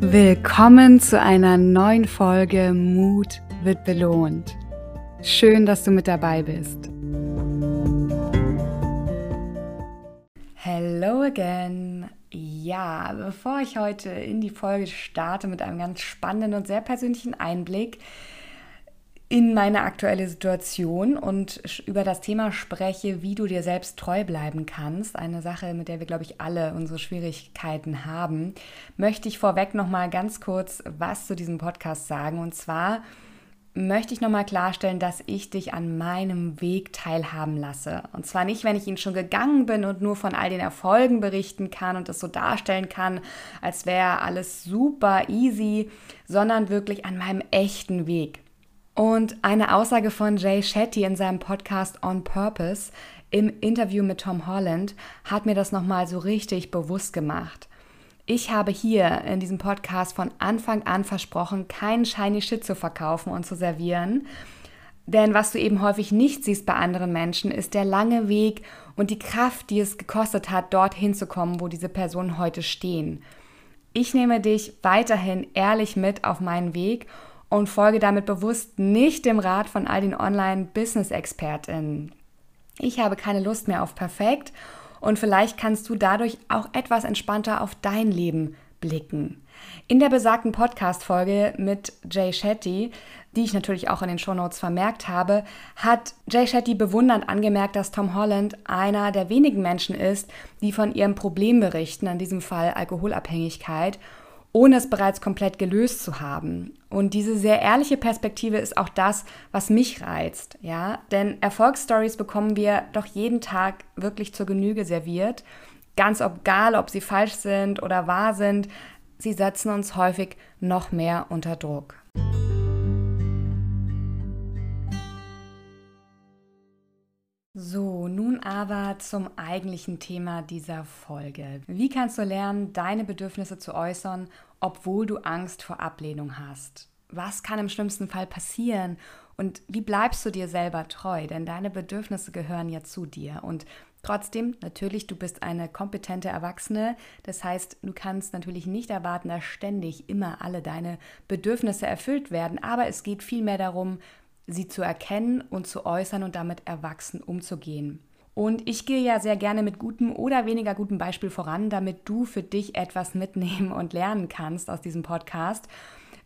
Willkommen zu einer neuen Folge Mut wird belohnt. Schön, dass du mit dabei bist. Hello again. Ja, bevor ich heute in die Folge starte mit einem ganz spannenden und sehr persönlichen Einblick in meine aktuelle Situation und über das Thema spreche, wie du dir selbst treu bleiben kannst, eine Sache, mit der wir, glaube ich, alle unsere Schwierigkeiten haben, möchte ich vorweg noch mal ganz kurz was zu diesem Podcast sagen. Und zwar möchte ich noch mal klarstellen, dass ich dich an meinem Weg teilhaben lasse. Und zwar nicht, wenn ich ihn schon gegangen bin und nur von all den Erfolgen berichten kann und das so darstellen kann, als wäre alles super easy, sondern wirklich an meinem echten Weg. Und eine Aussage von Jay Shetty in seinem Podcast On Purpose im Interview mit Tom Holland hat mir das nochmal so richtig bewusst gemacht. Ich habe hier in diesem Podcast von Anfang an versprochen, keinen shiny Shit zu verkaufen und zu servieren. Denn was du eben häufig nicht siehst bei anderen Menschen, ist der lange Weg und die Kraft, die es gekostet hat, dorthin zu kommen, wo diese Personen heute stehen. Ich nehme dich weiterhin ehrlich mit auf meinen Weg und folge damit bewusst nicht dem Rat von all den Online-Business-ExpertInnen. Ich habe keine Lust mehr auf perfekt und vielleicht kannst du dadurch auch etwas entspannter auf dein Leben blicken. In der besagten Podcast-Folge mit Jay Shetty, die ich natürlich auch in den Shownotes vermerkt habe, hat Jay Shetty bewundernd angemerkt, dass Tom Holland einer der wenigen Menschen ist, die von ihrem Problem berichten, in diesem Fall Alkoholabhängigkeit, ohne es bereits komplett gelöst zu haben. Und diese sehr ehrliche Perspektive ist auch das, was mich reizt, ja? Denn Erfolgsstories bekommen wir doch jeden Tag wirklich zur Genüge serviert, ganz egal, ob sie falsch sind oder wahr sind, sie setzen uns häufig noch mehr unter Druck. So, nun aber zum eigentlichen Thema dieser Folge. Wie kannst du lernen, deine Bedürfnisse zu äußern, obwohl du Angst vor Ablehnung hast? Was kann im schlimmsten Fall passieren? Und wie bleibst du dir selber treu? Denn deine Bedürfnisse gehören ja zu dir. Und trotzdem, natürlich, du bist eine kompetente Erwachsene. Das heißt, du kannst natürlich nicht erwarten, dass ständig immer alle deine Bedürfnisse erfüllt werden. Aber es geht vielmehr darum, sie zu erkennen und zu äußern und damit erwachsen umzugehen. Und ich gehe ja sehr gerne mit gutem oder weniger gutem Beispiel voran, damit du für dich etwas mitnehmen und lernen kannst aus diesem Podcast.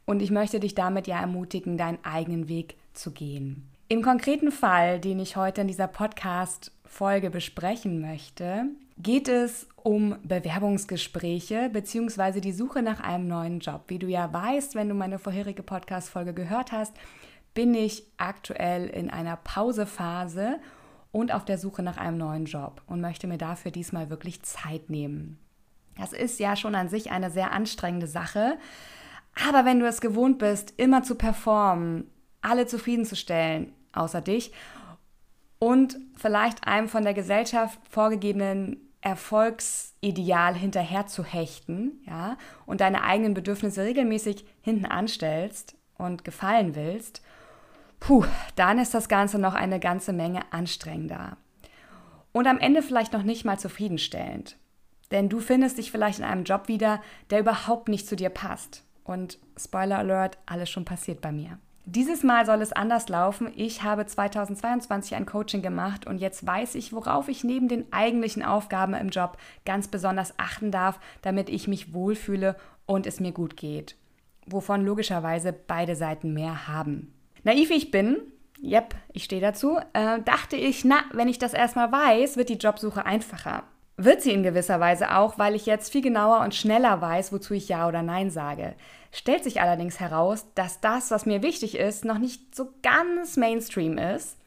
Und ich möchte dich damit ja ermutigen, deinen eigenen Weg zu gehen. Im konkreten Fall, den ich heute in dieser Podcast-Folge besprechen möchte, geht es um Bewerbungsgespräche bzw. die Suche nach einem neuen Job. Wie du ja weißt, wenn du meine vorherige Podcast-Folge gehört hast, bin ich aktuell in einer Pausephase und auf der Suche nach einem neuen Job und möchte mir dafür diesmal wirklich Zeit nehmen. Das ist ja schon an sich eine sehr anstrengende Sache, aber wenn du es gewohnt bist, immer zu performen, alle zufriedenzustellen, außer dich, und vielleicht einem von der Gesellschaft vorgegebenen Erfolgsideal hinterher zu hechten, ja, und deine eigenen Bedürfnisse regelmäßig hinten anstellst und gefallen willst puh, dann ist das Ganze noch eine ganze Menge anstrengender. Und am Ende vielleicht noch nicht mal zufriedenstellend. Denn du findest dich vielleicht in einem Job wieder, der überhaupt nicht zu dir passt. Und Spoiler Alert, alles schon passiert bei mir. Dieses Mal soll es anders laufen. Ich habe 2022 ein Coaching gemacht und jetzt weiß ich, worauf ich neben den eigentlichen Aufgaben im Job ganz besonders achten darf, damit ich mich wohlfühle und es mir gut geht. Wovon logischerweise beide Seiten mehr haben. Naiv wie ich bin, yep, ich stehe dazu, äh, dachte ich, na, wenn ich das erstmal weiß, wird die Jobsuche einfacher. Wird sie in gewisser Weise auch, weil ich jetzt viel genauer und schneller weiß, wozu ich Ja oder Nein sage. Stellt sich allerdings heraus, dass das, was mir wichtig ist, noch nicht so ganz Mainstream ist,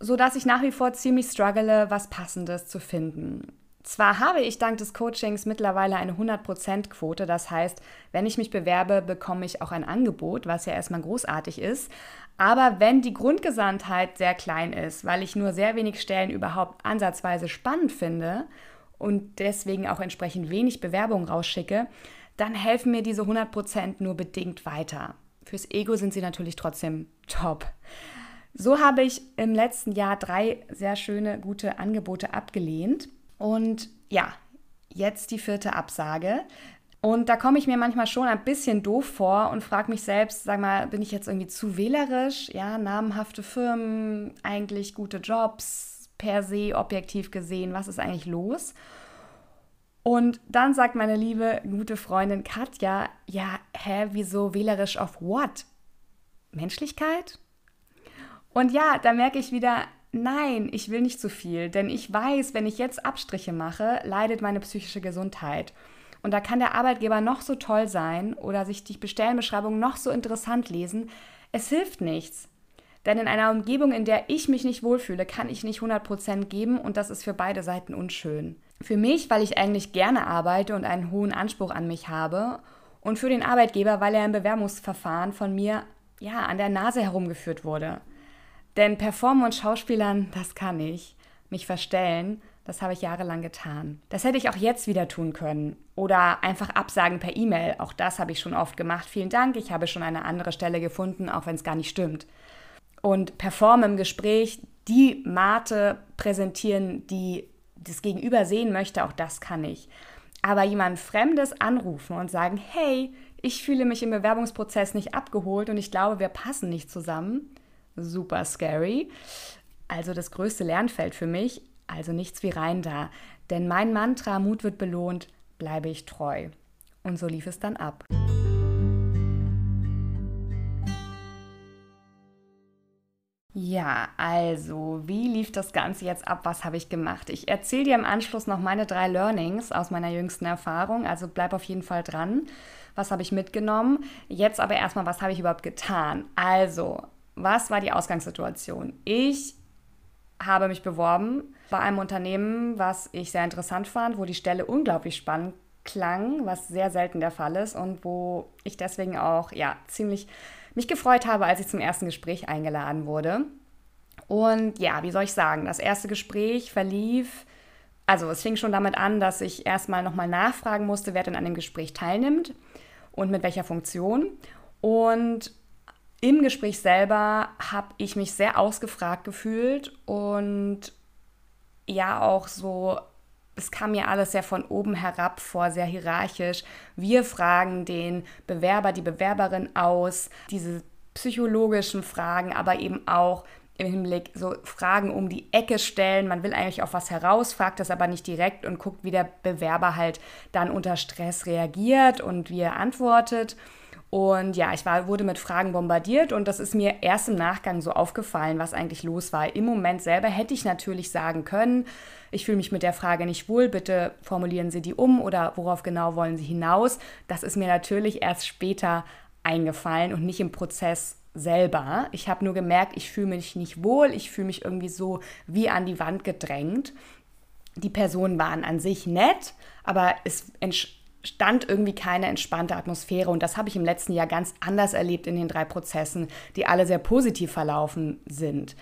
sodass ich nach wie vor ziemlich struggle, was Passendes zu finden. Zwar habe ich dank des Coachings mittlerweile eine 100%-Quote, das heißt, wenn ich mich bewerbe, bekomme ich auch ein Angebot, was ja erstmal großartig ist. Aber wenn die Grundgesandtheit sehr klein ist, weil ich nur sehr wenig Stellen überhaupt ansatzweise spannend finde und deswegen auch entsprechend wenig Bewerbungen rausschicke, dann helfen mir diese 100% nur bedingt weiter. Fürs Ego sind sie natürlich trotzdem top. So habe ich im letzten Jahr drei sehr schöne, gute Angebote abgelehnt und ja, jetzt die vierte Absage. Und da komme ich mir manchmal schon ein bisschen doof vor und frage mich selbst, sag mal, bin ich jetzt irgendwie zu wählerisch? Ja, namenhafte Firmen, eigentlich gute Jobs, per se objektiv gesehen, was ist eigentlich los? Und dann sagt meine liebe gute Freundin Katja, ja, hä, wieso wählerisch auf what? Menschlichkeit? Und ja, da merke ich wieder, nein, ich will nicht zu viel, denn ich weiß, wenn ich jetzt Abstriche mache, leidet meine psychische Gesundheit. Und da kann der Arbeitgeber noch so toll sein oder sich die Stellenbeschreibung noch so interessant lesen. Es hilft nichts. Denn in einer Umgebung, in der ich mich nicht wohlfühle, kann ich nicht 100% geben und das ist für beide Seiten unschön. Für mich, weil ich eigentlich gerne arbeite und einen hohen Anspruch an mich habe. Und für den Arbeitgeber, weil er im Bewerbungsverfahren von mir ja an der Nase herumgeführt wurde. Denn performen und Schauspielern, das kann ich. Mich verstellen, das habe ich jahrelang getan. Das hätte ich auch jetzt wieder tun können. Oder einfach absagen per E-Mail. Auch das habe ich schon oft gemacht. Vielen Dank, ich habe schon eine andere Stelle gefunden, auch wenn es gar nicht stimmt. Und performen im Gespräch, die Mate präsentieren, die das Gegenüber sehen möchte, auch das kann ich. Aber jemand Fremdes anrufen und sagen, hey, ich fühle mich im Bewerbungsprozess nicht abgeholt und ich glaube, wir passen nicht zusammen. Super scary. Also das größte Lernfeld für mich, also nichts wie rein da. Denn mein Mantra, Mut wird belohnt, bleibe ich treu. Und so lief es dann ab. Ja, also, wie lief das Ganze jetzt ab? Was habe ich gemacht? Ich erzähle dir im Anschluss noch meine drei Learnings aus meiner jüngsten Erfahrung, also bleib auf jeden Fall dran. Was habe ich mitgenommen? Jetzt aber erstmal, was habe ich überhaupt getan? Also, was war die Ausgangssituation? Ich habe mich beworben bei einem Unternehmen, was ich sehr interessant fand, wo die Stelle unglaublich spannend klang, was sehr selten der Fall ist und wo ich deswegen auch ja ziemlich mich gefreut habe, als ich zum ersten Gespräch eingeladen wurde. Und ja, wie soll ich sagen, das erste Gespräch verlief, also es fing schon damit an, dass ich erstmal nochmal nachfragen musste, wer denn an dem Gespräch teilnimmt und mit welcher Funktion. Und im Gespräch selber habe ich mich sehr ausgefragt gefühlt und ja auch so es kam mir alles sehr von oben herab vor, sehr hierarchisch. Wir fragen den Bewerber, die Bewerberin aus, diese psychologischen Fragen, aber eben auch im Hinblick so Fragen um die Ecke stellen. Man will eigentlich auf was heraus, fragt das aber nicht direkt und guckt, wie der Bewerber halt dann unter Stress reagiert und wie er antwortet. Und ja, ich war, wurde mit Fragen bombardiert und das ist mir erst im Nachgang so aufgefallen, was eigentlich los war. Im Moment selber hätte ich natürlich sagen können, ich fühle mich mit der Frage nicht wohl, bitte formulieren Sie die um oder worauf genau wollen Sie hinaus. Das ist mir natürlich erst später eingefallen und nicht im Prozess selber. Ich habe nur gemerkt, ich fühle mich nicht wohl, ich fühle mich irgendwie so wie an die Wand gedrängt. Die Personen waren an sich nett, aber es stand irgendwie keine entspannte Atmosphäre. Und das habe ich im letzten Jahr ganz anders erlebt in den drei Prozessen, die alle sehr positiv verlaufen sind.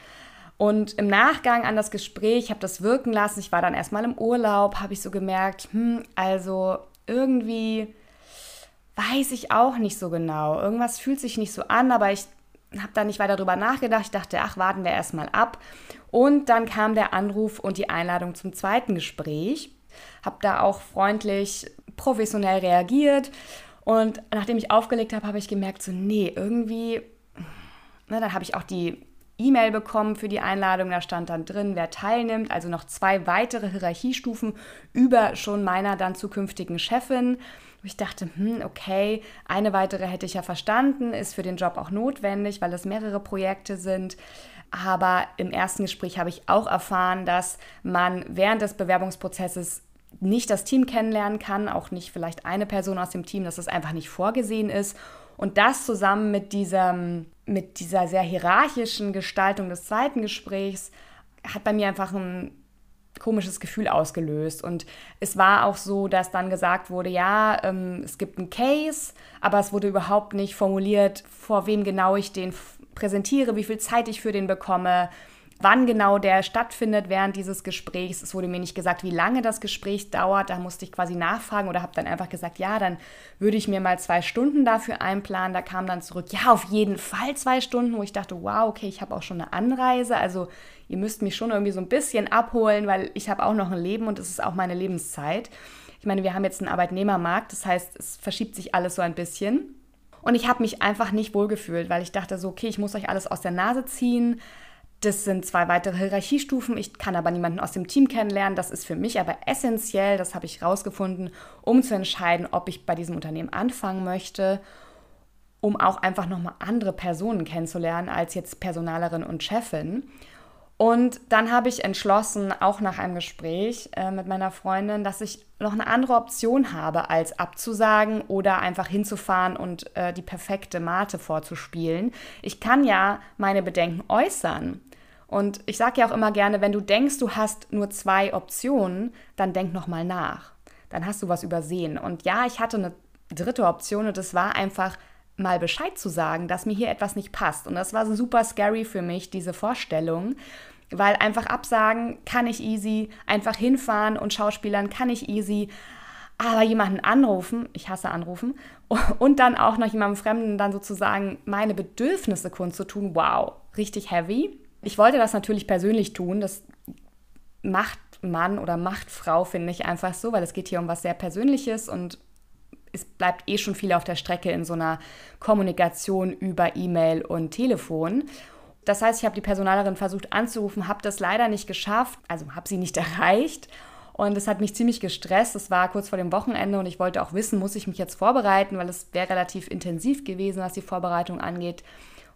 Und im Nachgang an das Gespräch, habe das wirken lassen, ich war dann erstmal im Urlaub, habe ich so gemerkt, hm, also irgendwie weiß ich auch nicht so genau. Irgendwas fühlt sich nicht so an, aber ich habe da nicht weiter drüber nachgedacht. Ich dachte, ach, warten wir erstmal ab. Und dann kam der Anruf und die Einladung zum zweiten Gespräch. Habe da auch freundlich professionell reagiert. Und nachdem ich aufgelegt habe, habe ich gemerkt, so, nee, irgendwie, ne, dann habe ich auch die E-Mail bekommen für die Einladung. Da stand dann drin, wer teilnimmt. Also noch zwei weitere Hierarchiestufen über schon meiner dann zukünftigen Chefin. Ich dachte, hm, okay, eine weitere hätte ich ja verstanden, ist für den Job auch notwendig, weil es mehrere Projekte sind. Aber im ersten Gespräch habe ich auch erfahren, dass man während des Bewerbungsprozesses nicht das Team kennenlernen kann, auch nicht vielleicht eine Person aus dem Team, dass das einfach nicht vorgesehen ist. Und das zusammen mit, diesem, mit dieser sehr hierarchischen Gestaltung des zweiten Gesprächs hat bei mir einfach ein komisches Gefühl ausgelöst. Und es war auch so, dass dann gesagt wurde, ja, ähm, es gibt einen Case, aber es wurde überhaupt nicht formuliert, vor wem genau ich den präsentiere, wie viel Zeit ich für den bekomme, wann genau der stattfindet während dieses Gesprächs. Es wurde mir nicht gesagt, wie lange das Gespräch dauert. Da musste ich quasi nachfragen oder habe dann einfach gesagt, ja, dann würde ich mir mal zwei Stunden dafür einplanen. Da kam dann zurück, ja, auf jeden Fall zwei Stunden, wo ich dachte, wow, okay, ich habe auch schon eine Anreise. Also ihr müsst mich schon irgendwie so ein bisschen abholen, weil ich habe auch noch ein Leben und es ist auch meine Lebenszeit. Ich meine, wir haben jetzt einen Arbeitnehmermarkt, das heißt, es verschiebt sich alles so ein bisschen. Und ich habe mich einfach nicht wohlgefühlt, weil ich dachte so, okay, ich muss euch alles aus der Nase ziehen. Das sind zwei weitere Hierarchiestufen. Ich kann aber niemanden aus dem Team kennenlernen. Das ist für mich aber essentiell. Das habe ich rausgefunden, um zu entscheiden, ob ich bei diesem Unternehmen anfangen möchte, um auch einfach nochmal andere Personen kennenzulernen als jetzt Personalerin und Chefin. Und dann habe ich entschlossen, auch nach einem Gespräch äh, mit meiner Freundin, dass ich noch eine andere Option habe, als abzusagen oder einfach hinzufahren und äh, die perfekte Mate vorzuspielen. Ich kann ja meine Bedenken äußern. Und ich sage ja auch immer gerne, wenn du denkst, du hast nur zwei Optionen, dann denk nochmal nach. Dann hast du was übersehen. Und ja, ich hatte eine dritte Option und das war einfach mal Bescheid zu sagen, dass mir hier etwas nicht passt. Und das war super scary für mich, diese Vorstellung, weil einfach absagen kann ich easy, einfach hinfahren und Schauspielern kann ich easy, aber jemanden anrufen, ich hasse anrufen, und dann auch noch jemandem Fremden dann sozusagen meine Bedürfnisse kundzutun, wow, richtig heavy. Ich wollte das natürlich persönlich tun, das macht Mann oder macht Frau, finde ich einfach so, weil es geht hier um was sehr Persönliches und es bleibt eh schon viel auf der Strecke in so einer Kommunikation über E-Mail und Telefon. Das heißt, ich habe die Personalerin versucht anzurufen, habe das leider nicht geschafft, also habe sie nicht erreicht. Und es hat mich ziemlich gestresst. Es war kurz vor dem Wochenende und ich wollte auch wissen, muss ich mich jetzt vorbereiten, weil es wäre relativ intensiv gewesen, was die Vorbereitung angeht.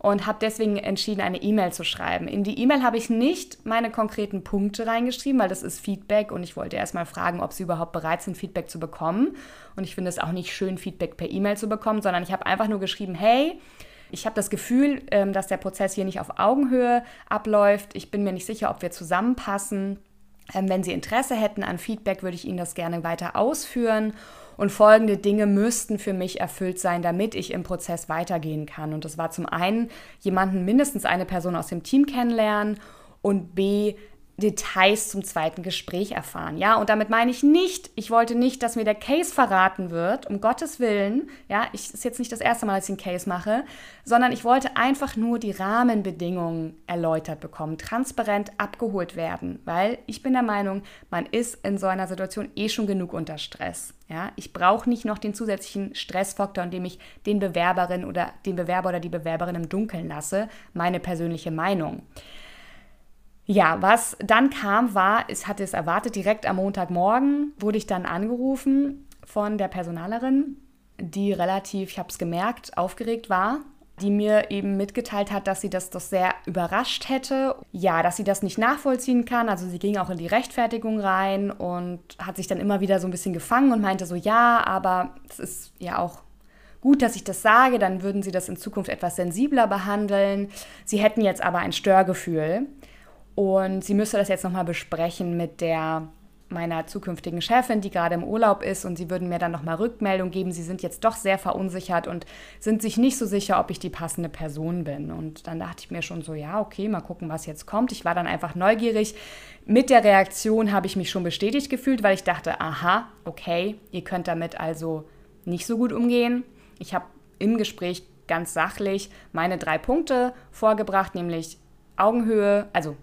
Und habe deswegen entschieden, eine E-Mail zu schreiben. In die E-Mail habe ich nicht meine konkreten Punkte reingeschrieben, weil das ist Feedback und ich wollte erstmal fragen, ob sie überhaupt bereit sind, Feedback zu bekommen. Und ich finde es auch nicht schön, Feedback per E-Mail zu bekommen, sondern ich habe einfach nur geschrieben, hey, ich habe das Gefühl, ähm, dass der Prozess hier nicht auf Augenhöhe abläuft. Ich bin mir nicht sicher, ob wir zusammenpassen. Ähm, wenn Sie Interesse hätten an Feedback, würde ich Ihnen das gerne weiter ausführen. Und folgende Dinge müssten für mich erfüllt sein, damit ich im Prozess weitergehen kann. Und das war zum einen jemanden, mindestens eine Person aus dem Team kennenlernen und B, Details zum zweiten Gespräch erfahren. Ja, und damit meine ich nicht, ich wollte nicht, dass mir der Case verraten wird, um Gottes Willen. Ja, ich ist jetzt nicht das erste Mal, dass ich einen Case mache, sondern ich wollte einfach nur die Rahmenbedingungen erläutert bekommen, transparent abgeholt werden, weil ich bin der Meinung, man ist in so einer Situation eh schon genug unter Stress. Ja, ich brauche nicht noch den zusätzlichen Stressfaktor, indem ich den Bewerberin oder den Bewerber oder die Bewerberin im Dunkeln lasse. Meine persönliche Meinung. Ja, was dann kam, war, ich hatte es erwartet, direkt am Montagmorgen wurde ich dann angerufen von der Personalerin, die relativ, ich habe es gemerkt, aufgeregt war, die mir eben mitgeteilt hat, dass sie das doch sehr überrascht hätte. Ja, dass sie das nicht nachvollziehen kann. Also sie ging auch in die Rechtfertigung rein und hat sich dann immer wieder so ein bisschen gefangen und meinte so, ja, aber es ist ja auch gut, dass ich das sage, dann würden sie das in Zukunft etwas sensibler behandeln. Sie hätten jetzt aber ein Störgefühl. Und sie müsste das jetzt nochmal besprechen mit der meiner zukünftigen Chefin, die gerade im Urlaub ist und sie würden mir dann nochmal Rückmeldung geben. Sie sind jetzt doch sehr verunsichert und sind sich nicht so sicher, ob ich die passende Person bin. Und dann dachte ich mir schon so, ja, okay, mal gucken, was jetzt kommt. Ich war dann einfach neugierig. Mit der Reaktion habe ich mich schon bestätigt gefühlt, weil ich dachte, aha, okay, ihr könnt damit also nicht so gut umgehen. Ich habe im Gespräch ganz sachlich meine drei Punkte vorgebracht, nämlich Augenhöhe, also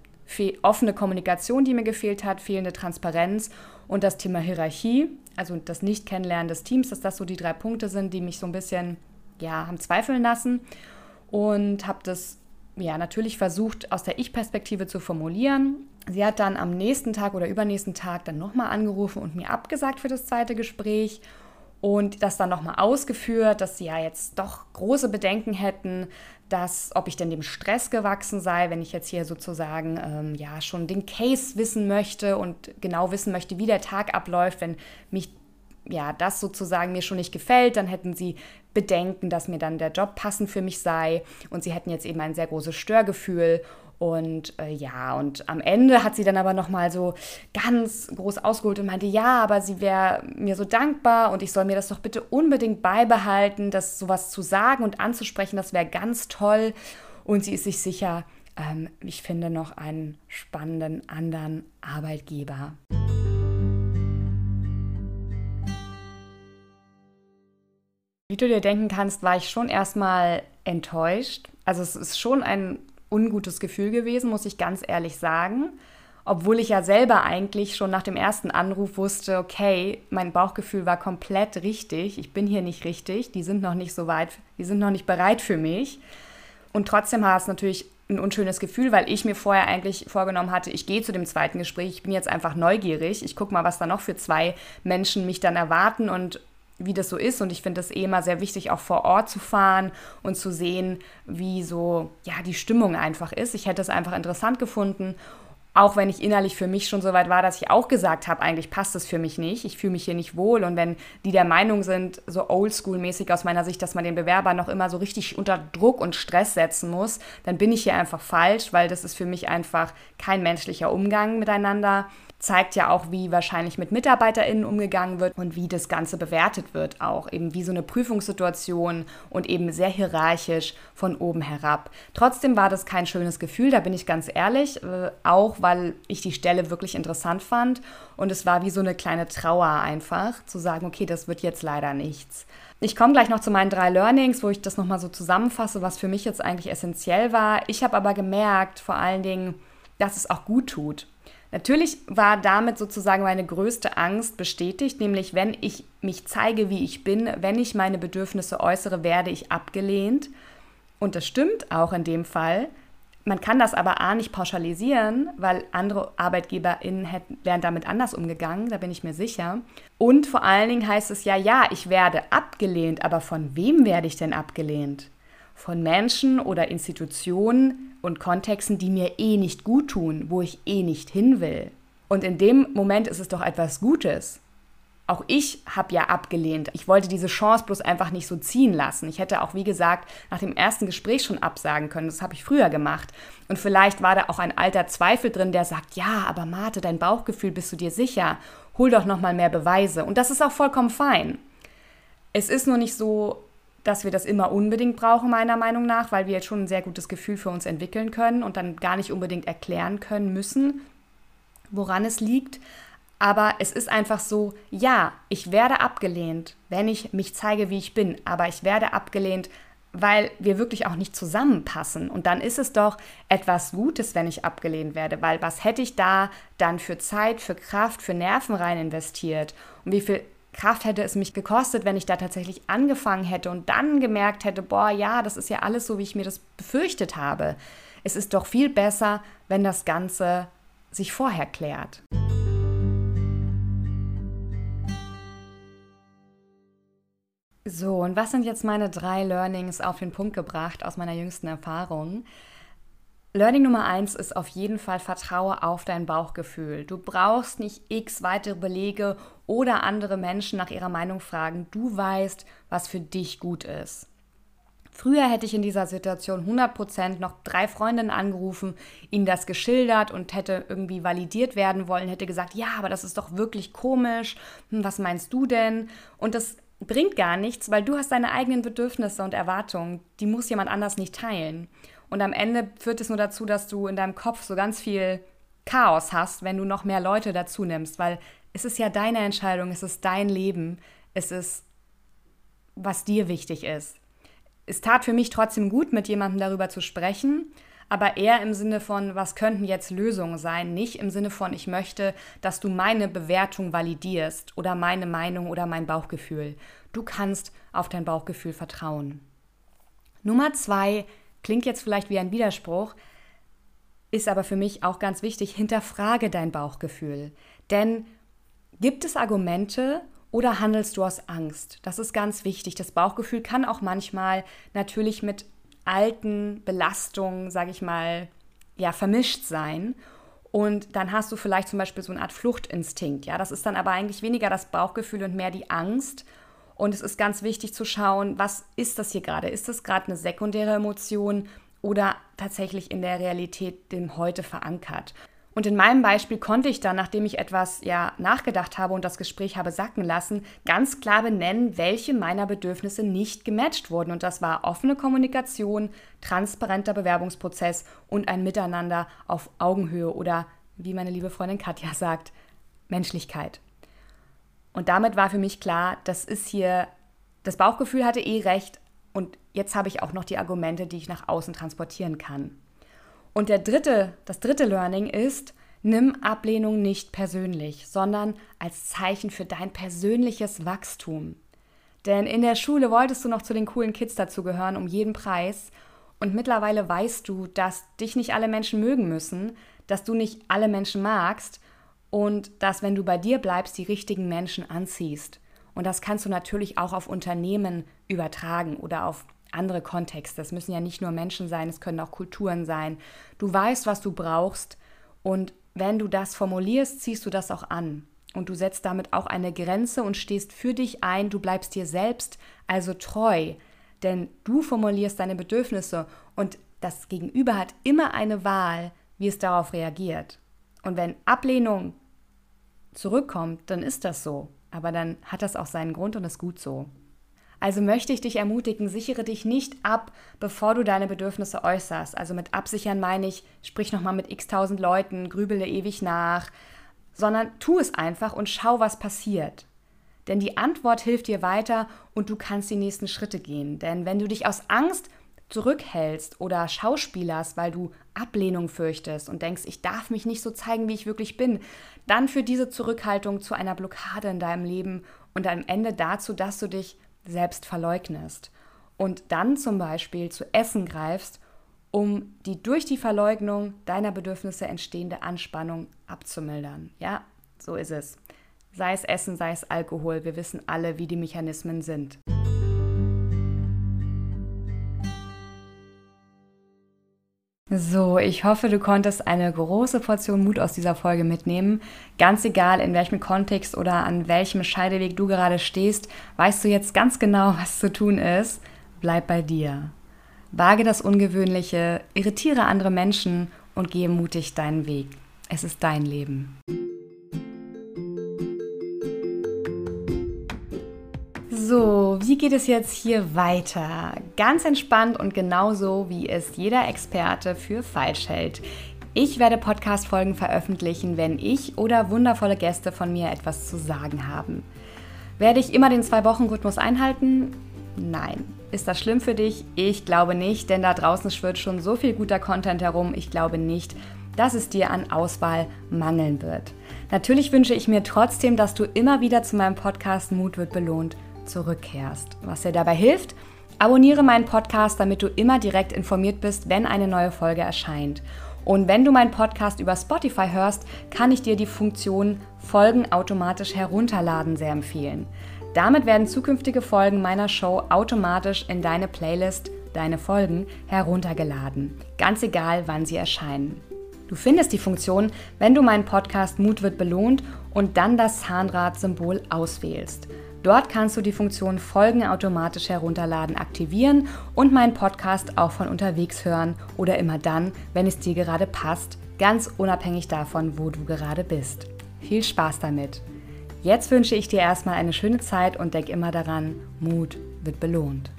offene Kommunikation, die mir gefehlt hat, fehlende Transparenz und das Thema Hierarchie, also das Nicht-Kennenlernen des Teams, dass das so die drei Punkte sind, die mich so ein bisschen, ja, haben zweifeln lassen und habe das, ja, natürlich versucht, aus der Ich-Perspektive zu formulieren. Sie hat dann am nächsten Tag oder übernächsten Tag dann nochmal angerufen und mir abgesagt für das zweite Gespräch und das dann nochmal ausgeführt, dass sie ja jetzt doch große Bedenken hätten, dass, ob ich denn dem Stress gewachsen sei, wenn ich jetzt hier sozusagen ähm, ja schon den Case wissen möchte und genau wissen möchte, wie der Tag abläuft, wenn mich ja das sozusagen mir schon nicht gefällt, dann hätten sie Bedenken, dass mir dann der Job passend für mich sei. Und sie hätten jetzt eben ein sehr großes Störgefühl und äh, ja, und am Ende hat sie dann aber nochmal so ganz groß ausgeholt und meinte, ja, aber sie wäre mir so dankbar und ich soll mir das doch bitte unbedingt beibehalten, das sowas zu sagen und anzusprechen, das wäre ganz toll. Und sie ist sich sicher, ähm, ich finde noch einen spannenden anderen Arbeitgeber. Wie du dir denken kannst, war ich schon erstmal enttäuscht. Also es ist schon ein ungutes Gefühl gewesen, muss ich ganz ehrlich sagen. obwohl ich ja selber eigentlich schon nach dem ersten Anruf wusste, okay, mein Bauchgefühl war komplett richtig, ich bin hier nicht richtig, die sind noch nicht so weit, die sind noch nicht bereit für mich. Und trotzdem war es natürlich ein unschönes Gefühl, weil ich mir vorher eigentlich vorgenommen hatte, ich gehe zu dem zweiten Gespräch, ich bin jetzt einfach neugierig, ich gucke mal, was da noch für zwei Menschen mich dann erwarten und wie das so ist. Und ich finde es eh immer sehr wichtig, auch vor Ort zu fahren und zu sehen, wie so ja die Stimmung einfach ist. Ich hätte es einfach interessant gefunden auch wenn ich innerlich für mich schon so weit war, dass ich auch gesagt habe, eigentlich passt es für mich nicht, ich fühle mich hier nicht wohl. Und wenn die der Meinung sind, so oldschool-mäßig aus meiner Sicht, dass man den Bewerber noch immer so richtig unter Druck und Stress setzen muss, dann bin ich hier einfach falsch, weil das ist für mich einfach kein menschlicher Umgang miteinander zeigt ja auch, wie wahrscheinlich mit MitarbeiterInnen umgegangen wird und wie das Ganze bewertet wird auch. Eben wie so eine Prüfungssituation und eben sehr hierarchisch von oben herab. Trotzdem war das kein schönes Gefühl, da bin ich ganz ehrlich, äh, auch weil ich die Stelle wirklich interessant fand und es war wie so eine kleine Trauer einfach, zu sagen, okay, das wird jetzt leider nichts. Ich komme gleich noch zu meinen drei Learnings, wo ich das nochmal so zusammenfasse, was für mich jetzt eigentlich essentiell war. Ich habe aber gemerkt, vor allen Dingen, dass es auch gut tut. Natürlich war damit sozusagen meine größte Angst bestätigt, nämlich wenn ich mich zeige, wie ich bin, wenn ich meine Bedürfnisse äußere, werde ich abgelehnt. Und das stimmt auch in dem Fall. Man kann das aber A nicht pauschalisieren, weil andere ArbeitgeberInnen hätten, wären damit anders umgegangen, da bin ich mir sicher. Und vor allen Dingen heißt es ja, ja, ich werde abgelehnt, aber von wem werde ich denn abgelehnt? Von Menschen oder Institutionen, und Kontexten, die mir eh nicht gut tun, wo ich eh nicht hin will. Und in dem Moment ist es doch etwas Gutes. Auch ich habe ja abgelehnt. Ich wollte diese Chance bloß einfach nicht so ziehen lassen. Ich hätte auch, wie gesagt, nach dem ersten Gespräch schon absagen können. Das habe ich früher gemacht. Und vielleicht war da auch ein alter Zweifel drin, der sagt, ja, aber Marte, dein Bauchgefühl, bist du dir sicher? Hol doch noch mal mehr Beweise. Und das ist auch vollkommen fein. Es ist nur nicht so, dass wir das immer unbedingt brauchen, meiner Meinung nach, weil wir jetzt schon ein sehr gutes Gefühl für uns entwickeln können und dann gar nicht unbedingt erklären können müssen, woran es liegt. Aber es ist einfach so, ja, ich werde abgelehnt, wenn ich mich zeige, wie ich bin, aber ich werde abgelehnt, weil wir wirklich auch nicht zusammenpassen. Und dann ist es doch etwas Gutes, wenn ich abgelehnt werde, weil was hätte ich da dann für Zeit, für Kraft, für Nerven rein investiert und wie viel Kraft hätte es mich gekostet, wenn ich da tatsächlich angefangen hätte und dann gemerkt hätte, boah, ja, das ist ja alles so, wie ich mir das befürchtet habe. Es ist doch viel besser, wenn das Ganze sich vorher klärt. So, und was sind jetzt meine drei Learnings auf den Punkt gebracht aus meiner jüngsten Erfahrung? Learning Nummer eins ist auf jeden Fall Vertraue auf dein Bauchgefühl. Du brauchst nicht x weitere Belege oder andere Menschen nach ihrer Meinung fragen. Du weißt, was für dich gut ist. Früher hätte ich in dieser Situation 100% noch drei Freundinnen angerufen, ihnen das geschildert und hätte irgendwie validiert werden wollen, hätte gesagt, ja, aber das ist doch wirklich komisch. Hm, was meinst du denn? Und das bringt gar nichts, weil du hast deine eigenen Bedürfnisse und Erwartungen. Die muss jemand anders nicht teilen. Und am Ende führt es nur dazu, dass du in deinem Kopf so ganz viel Chaos hast, wenn du noch mehr Leute dazu nimmst, weil es ist ja deine Entscheidung, es ist dein Leben, es ist, was dir wichtig ist. Es tat für mich trotzdem gut, mit jemandem darüber zu sprechen, aber eher im Sinne von, was könnten jetzt Lösungen sein, nicht im Sinne von, ich möchte, dass du meine Bewertung validierst oder meine Meinung oder mein Bauchgefühl. Du kannst auf dein Bauchgefühl vertrauen. Nummer zwei, Klingt jetzt vielleicht wie ein Widerspruch, ist aber für mich auch ganz wichtig, hinterfrage dein Bauchgefühl. Denn gibt es Argumente oder handelst du aus Angst? Das ist ganz wichtig. Das Bauchgefühl kann auch manchmal natürlich mit alten Belastungen, sage ich mal, ja, vermischt sein. Und dann hast du vielleicht zum Beispiel so eine Art Fluchtinstinkt. Ja, das ist dann aber eigentlich weniger das Bauchgefühl und mehr die Angst und es ist ganz wichtig zu schauen, was ist das hier gerade? Ist das gerade eine sekundäre Emotion oder tatsächlich in der Realität dem Heute verankert? Und in meinem Beispiel konnte ich dann, nachdem ich etwas ja nachgedacht habe und das Gespräch habe sacken lassen, ganz klar benennen, welche meiner Bedürfnisse nicht gematcht wurden. Und das war offene Kommunikation, transparenter Bewerbungsprozess und ein Miteinander auf Augenhöhe oder, wie meine liebe Freundin Katja sagt, Menschlichkeit. Und damit war für mich klar, das ist hier, das Bauchgefühl hatte eh recht und jetzt habe ich auch noch die Argumente, die ich nach außen transportieren kann. Und der dritte, das dritte Learning ist, Nimm Ablehnung nicht persönlich, sondern als Zeichen für dein persönliches Wachstum. Denn in der Schule wolltest du noch zu den coolen Kids dazugehören, um jeden Preis. Und mittlerweile weißt du, dass dich nicht alle Menschen mögen müssen, dass du nicht alle Menschen magst und dass, wenn du bei dir bleibst, die richtigen Menschen anziehst. Und das kannst du natürlich auch auf Unternehmen übertragen oder auf andere Kontexte. Es müssen ja nicht nur Menschen sein, es können auch Kulturen sein. Du weißt, was du brauchst und wenn du das formulierst, ziehst du das auch an. Und du setzt damit auch eine Grenze und stehst für dich ein, du bleibst dir selbst also treu. Denn du formulierst deine Bedürfnisse und das Gegenüber hat immer eine Wahl, wie es darauf reagiert. Und wenn Ablehnung zurückkommt, dann ist das so. Aber dann hat das auch seinen Grund und ist gut so. Also möchte ich dich ermutigen, sichere dich nicht ab, bevor du deine Bedürfnisse äußerst. Also mit absichern meine ich, sprich nochmal mit x tausend Leuten, grübele ewig nach, sondern tu es einfach und schau, was passiert. Denn die Antwort hilft dir weiter und du kannst die nächsten Schritte gehen. Denn wenn du dich aus Angst zurückhältst oder schauspielerst, weil du Ablehnung fürchtest und denkst, ich darf mich nicht so zeigen, wie ich wirklich bin, dann führt diese Zurückhaltung zu einer Blockade in deinem Leben und am Ende dazu, dass du dich selbst verleugnest und dann zum Beispiel zu Essen greifst, um die durch die Verleugnung deiner Bedürfnisse entstehende Anspannung abzumildern. Ja, so ist es. Sei es Essen, sei es Alkohol, wir wissen alle, wie die Mechanismen sind. So, ich hoffe, du konntest eine große Portion Mut aus dieser Folge mitnehmen. Ganz egal, in welchem Kontext oder an welchem Scheideweg du gerade stehst, weißt du jetzt ganz genau, was zu tun ist. Bleib bei dir. Wage das Ungewöhnliche, irritiere andere Menschen und gehe mutig deinen Weg. Es ist dein Leben. So, wie geht es jetzt hier weiter? Ganz entspannt und genauso, wie es jeder Experte für falsch hält. Ich werde Podcast-Folgen veröffentlichen, wenn ich oder wundervolle Gäste von mir etwas zu sagen haben. Werde ich immer den Zwei-Wochen-Rhythmus einhalten? Nein. Ist das schlimm für dich? Ich glaube nicht, denn da draußen schwirrt schon so viel guter Content herum. Ich glaube nicht, dass es dir an Auswahl mangeln wird. Natürlich wünsche ich mir trotzdem, dass du immer wieder zu meinem Podcast Mut wird belohnt zurückkehrst. Was dir dabei hilft, abonniere meinen Podcast, damit du immer direkt informiert bist, wenn eine neue Folge erscheint. Und wenn du meinen Podcast über Spotify hörst, kann ich dir die Funktion Folgen automatisch herunterladen sehr empfehlen. Damit werden zukünftige Folgen meiner Show automatisch in deine Playlist, deine Folgen, heruntergeladen. Ganz egal, wann sie erscheinen. Du findest die Funktion, wenn du meinen Podcast Mut wird belohnt und dann das Zahnrad-Symbol auswählst. Dort kannst du die Funktion Folgen automatisch herunterladen aktivieren und meinen Podcast auch von unterwegs hören oder immer dann, wenn es dir gerade passt, ganz unabhängig davon, wo du gerade bist. Viel Spaß damit! Jetzt wünsche ich dir erstmal eine schöne Zeit und denk immer daran, Mut wird belohnt.